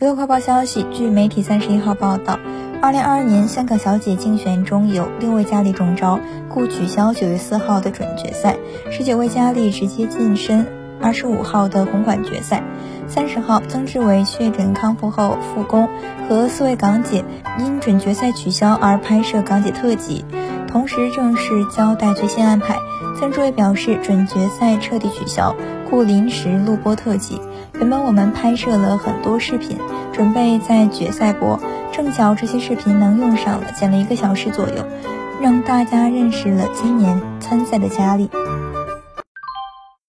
娱乐快报消息，据媒体三十一号报道，二零二二年香港小姐竞选中有六位佳丽中招，故取消九月四号的准决赛，十九位佳丽直接晋身二十五号的红馆决赛。三十号，曾志伟确诊康复后复工，和四位港姐因准决赛取消而拍摄港姐特辑，同时正式交代最新安排。赞助也表示，准决赛彻底取消，故临时录播特辑。原本我们拍摄了很多视频，准备在决赛播，正巧这些视频能用上了，剪了一个小时左右，让大家认识了今年参赛的佳丽。